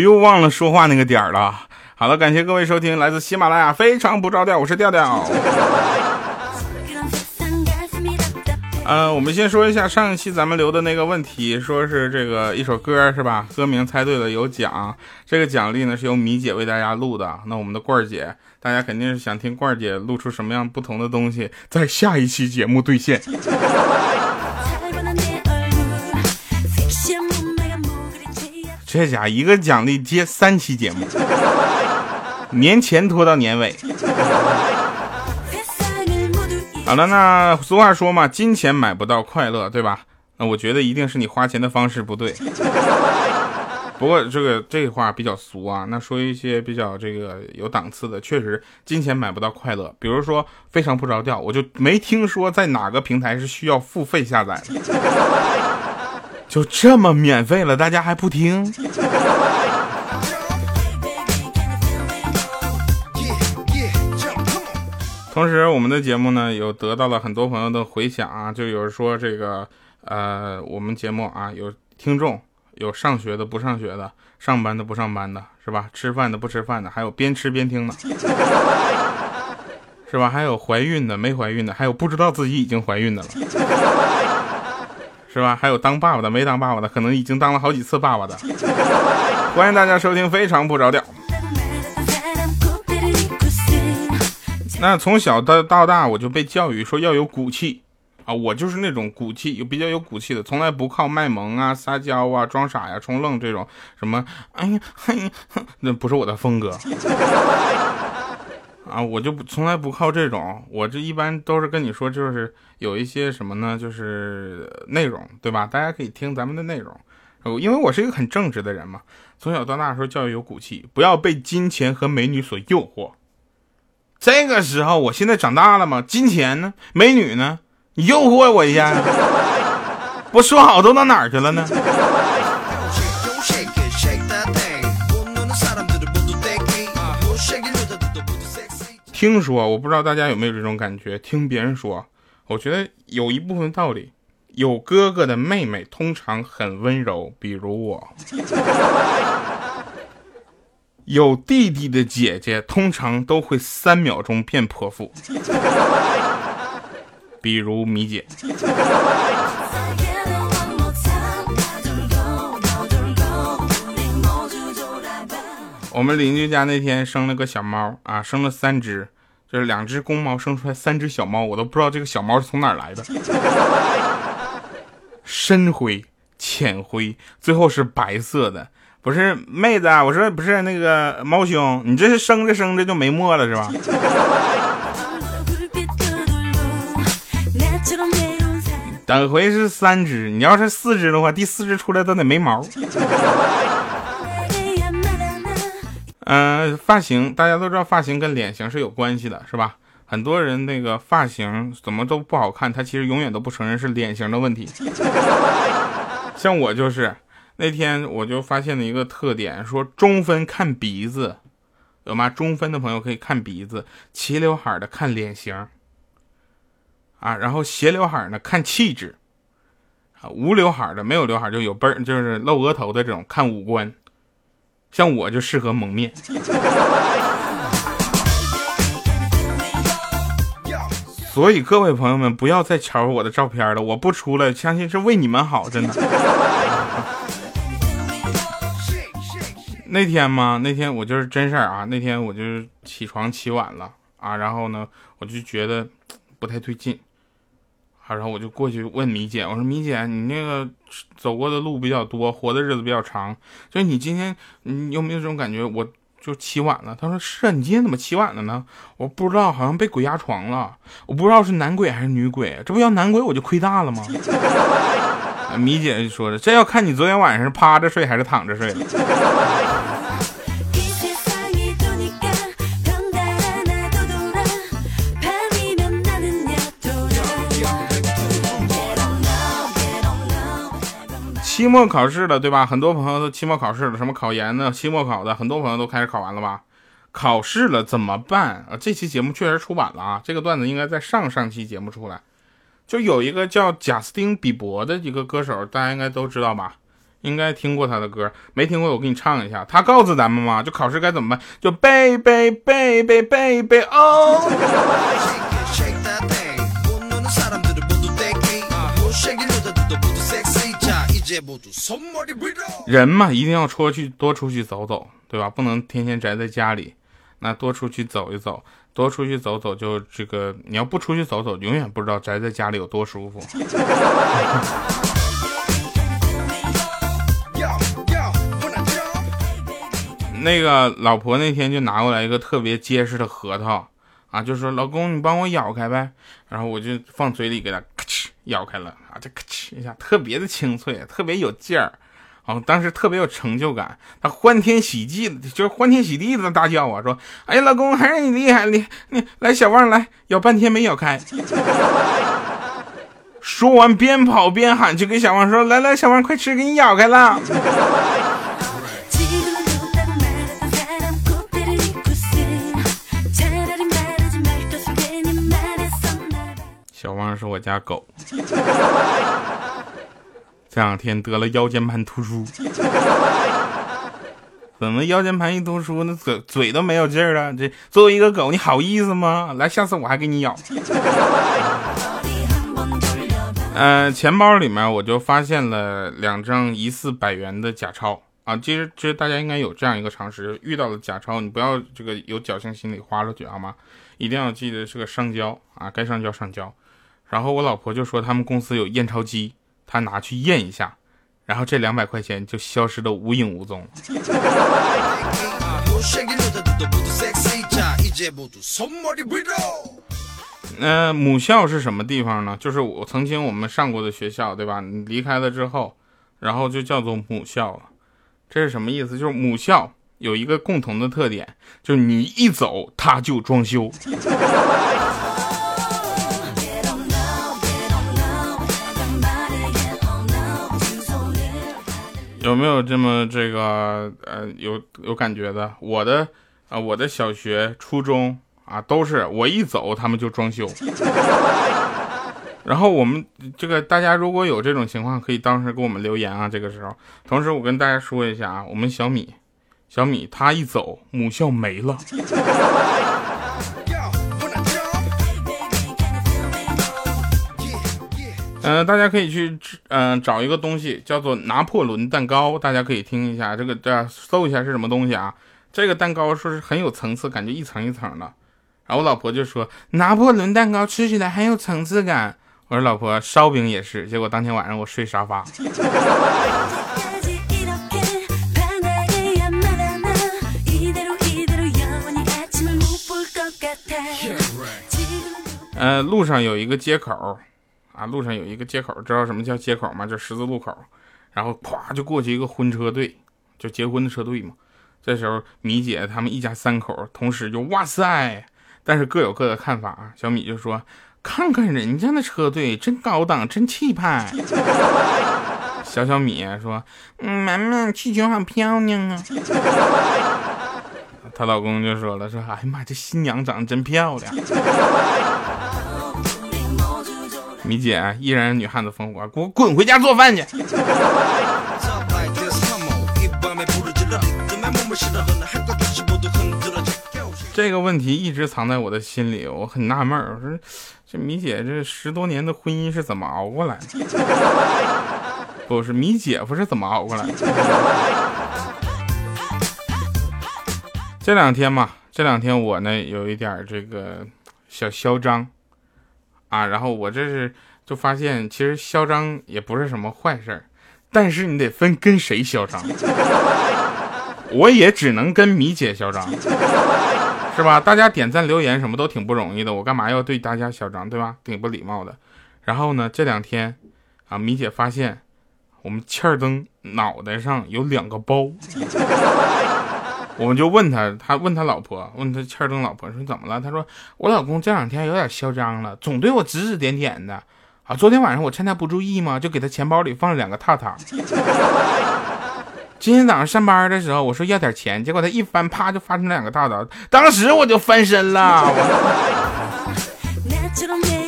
我又忘了说话那个点儿了。好了，感谢各位收听来自喜马拉雅非常不着调，我是调调。呃，我们先说一下上一期咱们留的那个问题，说是这个一首歌是吧？歌名猜对了有奖，这个奖励呢是由米姐为大家录的。那我们的罐儿姐，大家肯定是想听罐儿姐录出什么样不同的东西，在下一期节目兑现。这家一个奖励接三期节目，年前拖到年尾。好了，那俗话说嘛，金钱买不到快乐，对吧？那我觉得一定是你花钱的方式不对。不过这个这话比较俗啊，那说一些比较这个有档次的，确实金钱买不到快乐。比如说非常不着调，我就没听说在哪个平台是需要付费下载，就这么免费了，大家还不听？同时，我们的节目呢，有得到了很多朋友的回响啊，就有人说这个，呃，我们节目啊，有听众，有上学的不上学的，上班的不上班的，是吧？吃饭的不吃饭的，还有边吃边听的，是吧？还有怀孕的没怀孕的，还有不知道自己已经怀孕的了，是吧？还有当爸爸的没当爸爸的，可能已经当了好几次爸爸的。欢迎大家收听《非常不着调》。那从小到到大，我就被教育说要有骨气啊，我就是那种骨气有比较有骨气的，从来不靠卖萌啊、撒娇啊、装傻呀、充愣这种什么，哎呀，嘿，那不是我的风格啊，我就不从来不靠这种，我这一般都是跟你说，就是有一些什么呢，就是内容，对吧？大家可以听咱们的内容，因为我是一个很正直的人嘛，从小到大说教育有骨气，不要被金钱和美女所诱惑。这个时候，我现在长大了嘛，金钱呢，美女呢，你诱惑我一下呀？不说好都到哪儿去了呢？听说，我不知道大家有没有这种感觉，听别人说，我觉得有一部分道理。有哥哥的妹妹通常很温柔，比如我。有弟弟的姐姐通常都会三秒钟变泼妇，比如米姐。我们邻居家那天生了个小猫啊，生了三只，就是两只公猫生出来三只小猫，我都不知道这个小猫是从哪儿来的，深灰、浅灰，最后是白色的。不是妹子，啊我说不是那个猫兄，你这是生着生着就没墨了是吧？等回是三只，你要是四只的话，第四只出来都得没毛。嗯，发型大家都知道，发型跟脸型是有关系的，是吧？很多人那个发型怎么都不好看，他其实永远都不承认是脸型的问题。像我就是。那天我就发现了一个特点，说中分看鼻子，有吗？中分的朋友可以看鼻子，齐刘海的看脸型，啊，然后斜刘海呢看气质，啊，无刘海的没有刘海就有背儿，就是露额头的这种看五官，像我就适合蒙面。所以各位朋友们不要再瞧我的照片了，我不出来，相信是为你们好，真的。那天嘛？那天我就是真事儿啊！那天我就是起床起晚了啊，然后呢，我就觉得不太对劲，然后我就过去问米姐，我说米姐，你那个走过的路比较多，活的日子比较长，所以你今天你有没有这种感觉？我就起晚了。她说是啊，你今天怎么起晚了呢？我不知道，好像被鬼压床了，我不知道是男鬼还是女鬼，这不要男鬼我就亏大了吗？米姐就说的，这要看你昨天晚上趴着睡还是躺着睡了。期末考试了，对吧？很多朋友都期末考试了，什么考研的、期末考的，很多朋友都开始考完了吧？考试了怎么办啊？这期节目确实出版了啊，这个段子应该在上上期节目出来。就有一个叫贾斯汀比伯的一个歌手，大家应该都知道吧？应该听过他的歌，没听过我给你唱一下。他告诉咱们嘛，就考试该怎么办，就背背背背背背哦。人嘛，一定要出去多出去走走，对吧？不能天天宅在家里，那多出去走一走，多出去走走，就这个你要不出去走走，永远不知道宅在家里有多舒服。那个老婆那天就拿过来一个特别结实的核桃，啊，就说老公你帮我咬开呗，然后我就放嘴里给他咔哧咬开了，啊，这咔哧一下特别的清脆，特别有劲儿，啊，当时特别有成就感，他欢天喜地的，就是欢天喜地的大叫啊，说，哎老公还是你厉害，你你来小旺来咬半天没咬开，说完边跑边喊，就给小旺说，来来小旺快吃，给你咬开了。是我家狗，这两天得了腰间盘突出，怎么腰间盘一突出，那嘴嘴都没有劲儿了？这作为一个狗，你好意思吗？来，下次我还给你咬。呃，钱包里面我就发现了两张疑似百元的假钞啊。其实，其实大家应该有这样一个常识：遇到了假钞，你不要这个有侥幸心理花出去好吗？一定要记得是个上交啊，该上交上交。然后我老婆就说他们公司有验钞机，她拿去验一下，然后这两百块钱就消失的无影无踪。那母校是什么地方呢？就是我曾经我们上过的学校，对吧？你离开了之后，然后就叫做母校了。这是什么意思？就是母校有一个共同的特点，就是你一走，它就装修。没有这么这个呃有有感觉的？我的啊，我的小学、初中啊，都是我一走他们就装修。然后我们这个大家如果有这种情况，可以当时给我们留言啊。这个时候，同时我跟大家说一下啊，我们小米，小米他一走，母校没了。嗯，大家可以去嗯找一个东西叫做拿破仑蛋糕，大家可以听一下这个，这搜一下是什么东西啊？这个蛋糕说是很有层次，感觉一层一层的。然后我老婆就说拿破仑蛋糕吃起来很有层次感。我说老婆烧饼也是，结果当天晚上我睡沙发。呃，路上有一个街口。啊，路上有一个街口，知道什么叫街口吗？就十字路口，然后咵就过去一个婚车队，就结婚的车队嘛。这时候米姐他们一家三口同时就哇塞，但是各有各的看法啊。小米就说：“看看人家那车队，真高档，真气派。”小小米说：“嗯，妈妈气球好漂亮啊。”她老公就说了：“说哎呀妈，这新娘长得真漂亮。”米姐依然女汉子风骨，给我滚回家做饭去。这个问题一直藏在我的心里，我很纳闷我说这米姐这十多年的婚姻是怎么熬过来的？不是米姐夫是怎么熬过来的？这两天嘛，这两天我呢有一点这个小嚣张。啊，然后我这是就发现，其实嚣张也不是什么坏事，但是你得分跟谁嚣张。我也只能跟米姐嚣张，是吧？大家点赞留言什么都挺不容易的，我干嘛要对大家嚣张，对吧？挺不礼貌的。然后呢，这两天啊，米姐发现我们欠儿登脑袋上有两个包。我们就问他，他问他老婆，问他欠灯老婆说怎么了？他说我老公这两天有点嚣张了，总对我指指点点的。啊，昨天晚上我趁他不注意嘛，就给他钱包里放了两个套套。今天早上上班的时候，我说要点钱，结果他一翻，啪就发出两个套套，当时我就翻身了。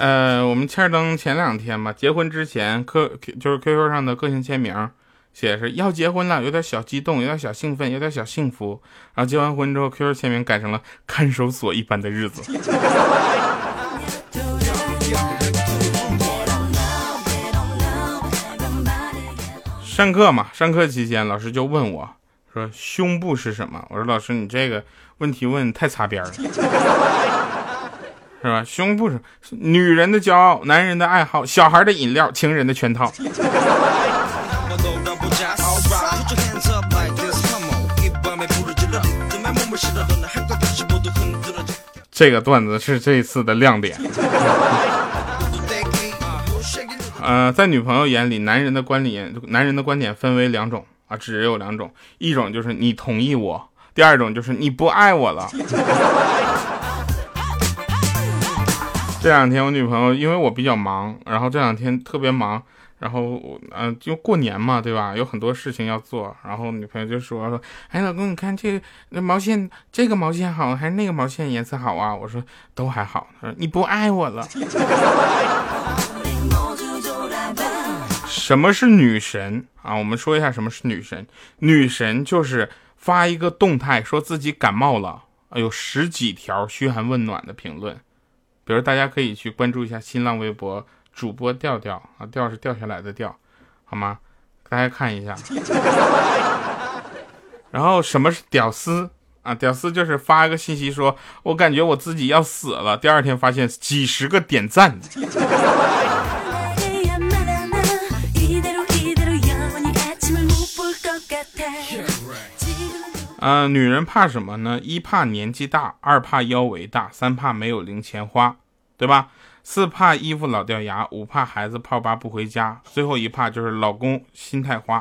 呃，我们欠儿登前两天吧，结婚之前，Q 就是 QQ 上的个性签名，写的是要结婚了，有点小激动，有点小兴奋，有点小幸福。然后结完婚之后，QQ 签名改成了看守所一般的日子。上课嘛，上课期间老师就问我说：“胸部是什么？”我说：“老师，你这个问题问太擦边了。”是吧？胸部是女人的骄傲，男人的爱好，小孩的饮料，情人的圈套。这个段子是这一次的亮点。呃，在女朋友眼里，男人的观点，男人的观点分为两种啊，只有两种，一种就是你同意我，第二种就是你不爱我了。这两天我女朋友因为我比较忙，然后这两天特别忙，然后我嗯就过年嘛，对吧？有很多事情要做，然后女朋友就说说，哎，老公，你看这那毛线，这个毛线好还是那个毛线颜色好啊？我说都还好。她说你不爱我了。什么是女神啊？我们说一下什么是女神。女神就是发一个动态，说自己感冒了，有十几条嘘寒问暖的评论。比如大家可以去关注一下新浪微博主播调调啊，调是掉下来的调，好吗？大家看一下。然后什么是屌丝啊？屌丝就是发一个信息说，我感觉我自己要死了，第二天发现几十个点赞。啊，女人怕什么呢？一怕年纪大，二怕腰围大，三怕没有零钱花，对吧？四怕衣服老掉牙，五怕孩子泡吧不回家，最后一怕就是老公心态花。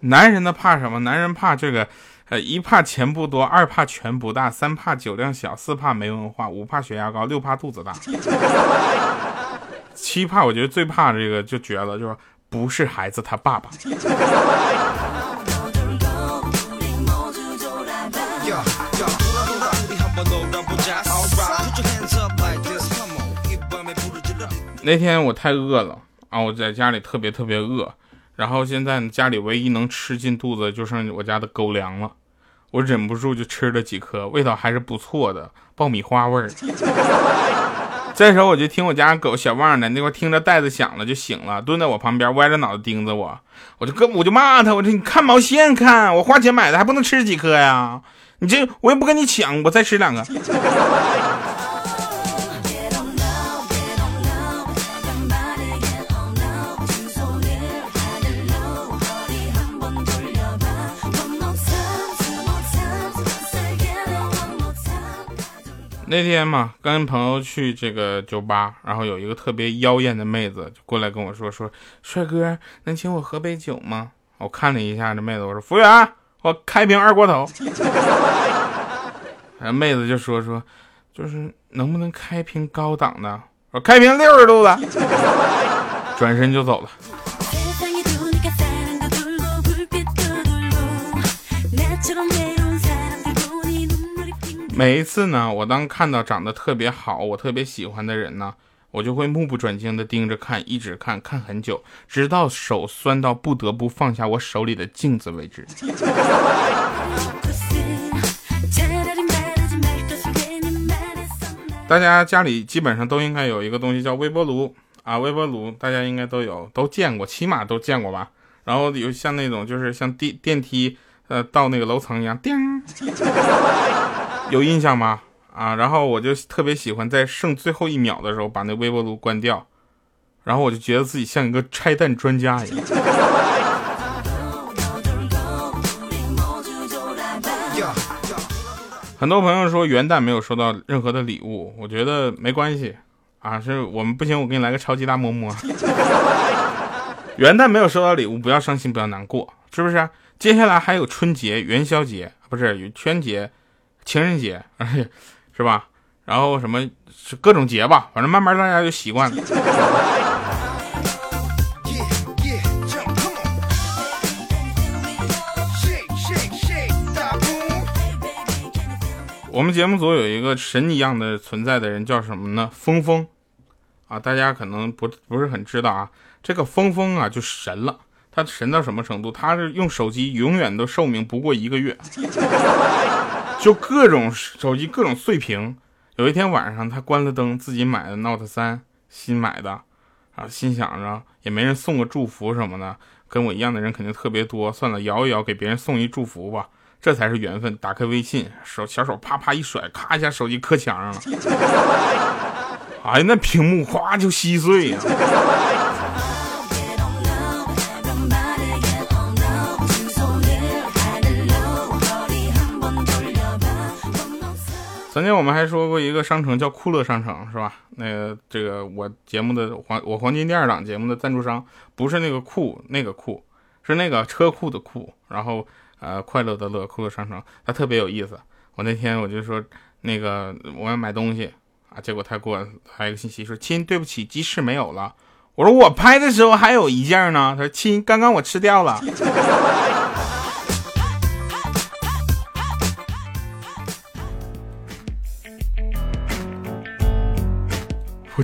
男人的怕什么？男人怕这个，呃，一怕钱不多，二怕权不大，三怕酒量小，四怕没文化，五怕血压高，六怕肚子大，七怕我觉得最怕这个就绝了，就是不是孩子他爸爸。那天我太饿了啊！我在家里特别特别饿，然后现在家里唯一能吃进肚子就剩我家的狗粮了，我忍不住就吃了几颗，味道还是不错的，爆米花味儿。这时候我就听我家狗小旺呢，那块听着袋子响了就醒了，蹲在我旁边歪着脑袋盯着我，我就跟我就骂他，我说你看毛线看，我花钱买的还不能吃几颗呀？你这我也不跟你抢，我再吃两个。那天嘛，跟朋友去这个酒吧，然后有一个特别妖艳的妹子就过来跟我说：“说帅哥，能请我喝杯酒吗？”我看了一下这妹子，我说：“服务员，我开瓶二锅头。”然后妹子就说：“说就是能不能开瓶高档的？”我开瓶六十度的，转身就走了。每一次呢，我当看到长得特别好、我特别喜欢的人呢，我就会目不转睛的盯着看，一直看看很久，直到手酸到不得不放下我手里的镜子为止。大家家里基本上都应该有一个东西叫微波炉啊，微波炉大家应该都有，都见过，起码都见过吧。然后有像那种就是像电电梯呃到那个楼层一样，叮。有印象吗？啊，然后我就特别喜欢在剩最后一秒的时候把那微波炉关掉，然后我就觉得自己像一个拆弹专家一样。很多朋友说元旦没有收到任何的礼物，我觉得没关系啊，是我们不行，我给你来个超级大摸摸。元旦没有收到礼物，不要伤心，不要难过，是不是？接下来还有春节、元宵节，不是有春节。情人节，是吧？然后什么是各种节吧，反正慢慢大家就习惯了。我们节目组有一个神一样的存在的人，叫什么呢？峰峰啊，大家可能不不是很知道啊。这个峰峰啊，就神了。他神到什么程度？他是用手机永远都寿命不过一个月，就各种手机各种碎屏。有一天晚上，他关了灯，自己买的 Note 三新买的，啊，心想着也没人送个祝福什么的，跟我一样的人肯定特别多。算了，摇一摇，给别人送一祝福吧。这才是缘分。打开微信，手小手啪啪一甩，咔一下手机磕墙上了。哎呀，那屏幕哗就稀碎呀！曾经我们还说过一个商城叫酷乐商城，是吧？那个这个我节目的黄我黄金第二档节目的赞助商不是那个酷那个酷，是那个车库的库，然后。呃，快乐的乐，酷乐商城，它特别有意思。我那天我就说，那个我要买东西啊，结果他给我发一个信息说，亲，对不起，鸡翅没有了。我说我拍的时候还有一件呢。他说，亲，刚刚我吃掉了。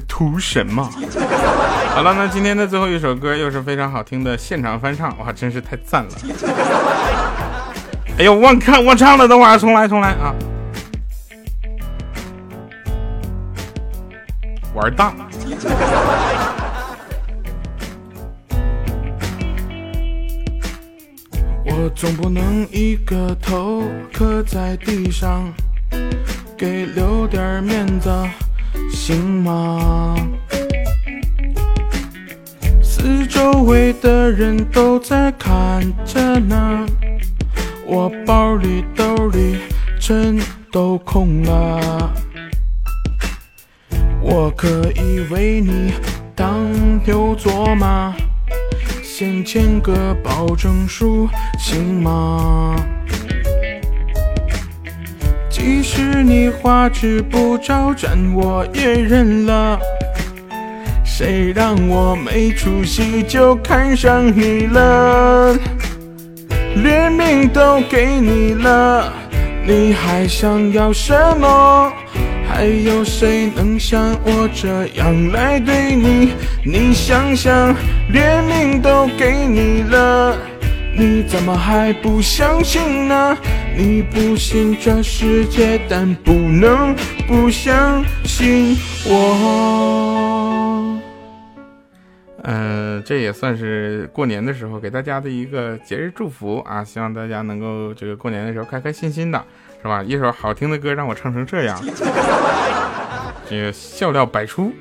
图什么？好了，那今天的最后一首歌又是非常好听的现场翻唱，哇，真是太赞了。哎呦，忘看忘唱了，等会儿重来重来啊！玩大。我总不能一个头磕在地上，给留点面子，行吗？四周围的人都在看着呢。我包里兜里真都空了，我可以为你当牛做马，先签个保证书行吗？即使你花枝不招展，我也认了。谁让我没出息就看上你了？连命都给你了，你还想要什么？还有谁能像我这样来对你？你想想，连命都给你了，你怎么还不相信呢？你不信这世界，但不能不相信我。嗯，这也算是过年的时候给大家的一个节日祝福啊！希望大家能够这个过年的时候开开心心的，是吧？一首好听的歌让我唱成这样，这个笑料百出。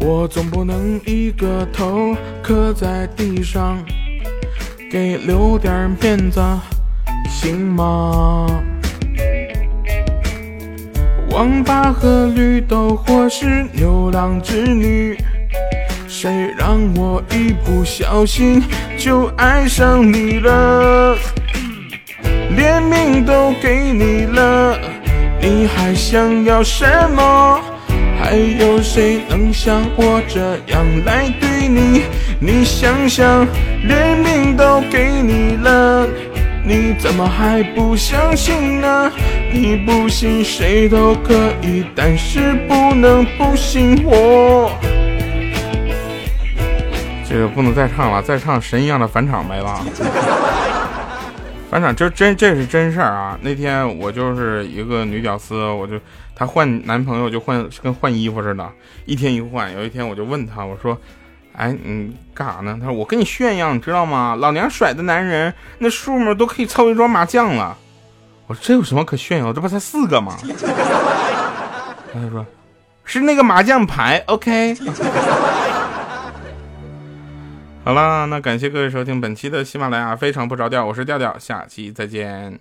我总不能一个头磕在地上，给留点面子，行吗？王八和绿豆，或是牛郎织女。谁让我一不小心就爱上你了？连命都给你了，你还想要什么？还有谁能像我这样来对你？你想想，连命都给你了，你怎么还不相信呢？你不信谁都可以，但是不能不信我。这个不能再唱了，再唱神一样的返场没了。班长这真这是真事儿啊！那天我就是一个女屌丝，我就她换男朋友就换跟换衣服似的，一天一换。有一天我就问她，我说：“哎，你干啥呢？”她说：“我跟你炫耀，你知道吗？老娘甩的男人那数目都可以凑一桌麻将了。”我说：“这有什么可炫耀？这不才四个吗？” 她说：“是那个麻将牌。”OK。好啦，那感谢各位收听本期的喜马拉雅非常不着调，我是调调，下期再见。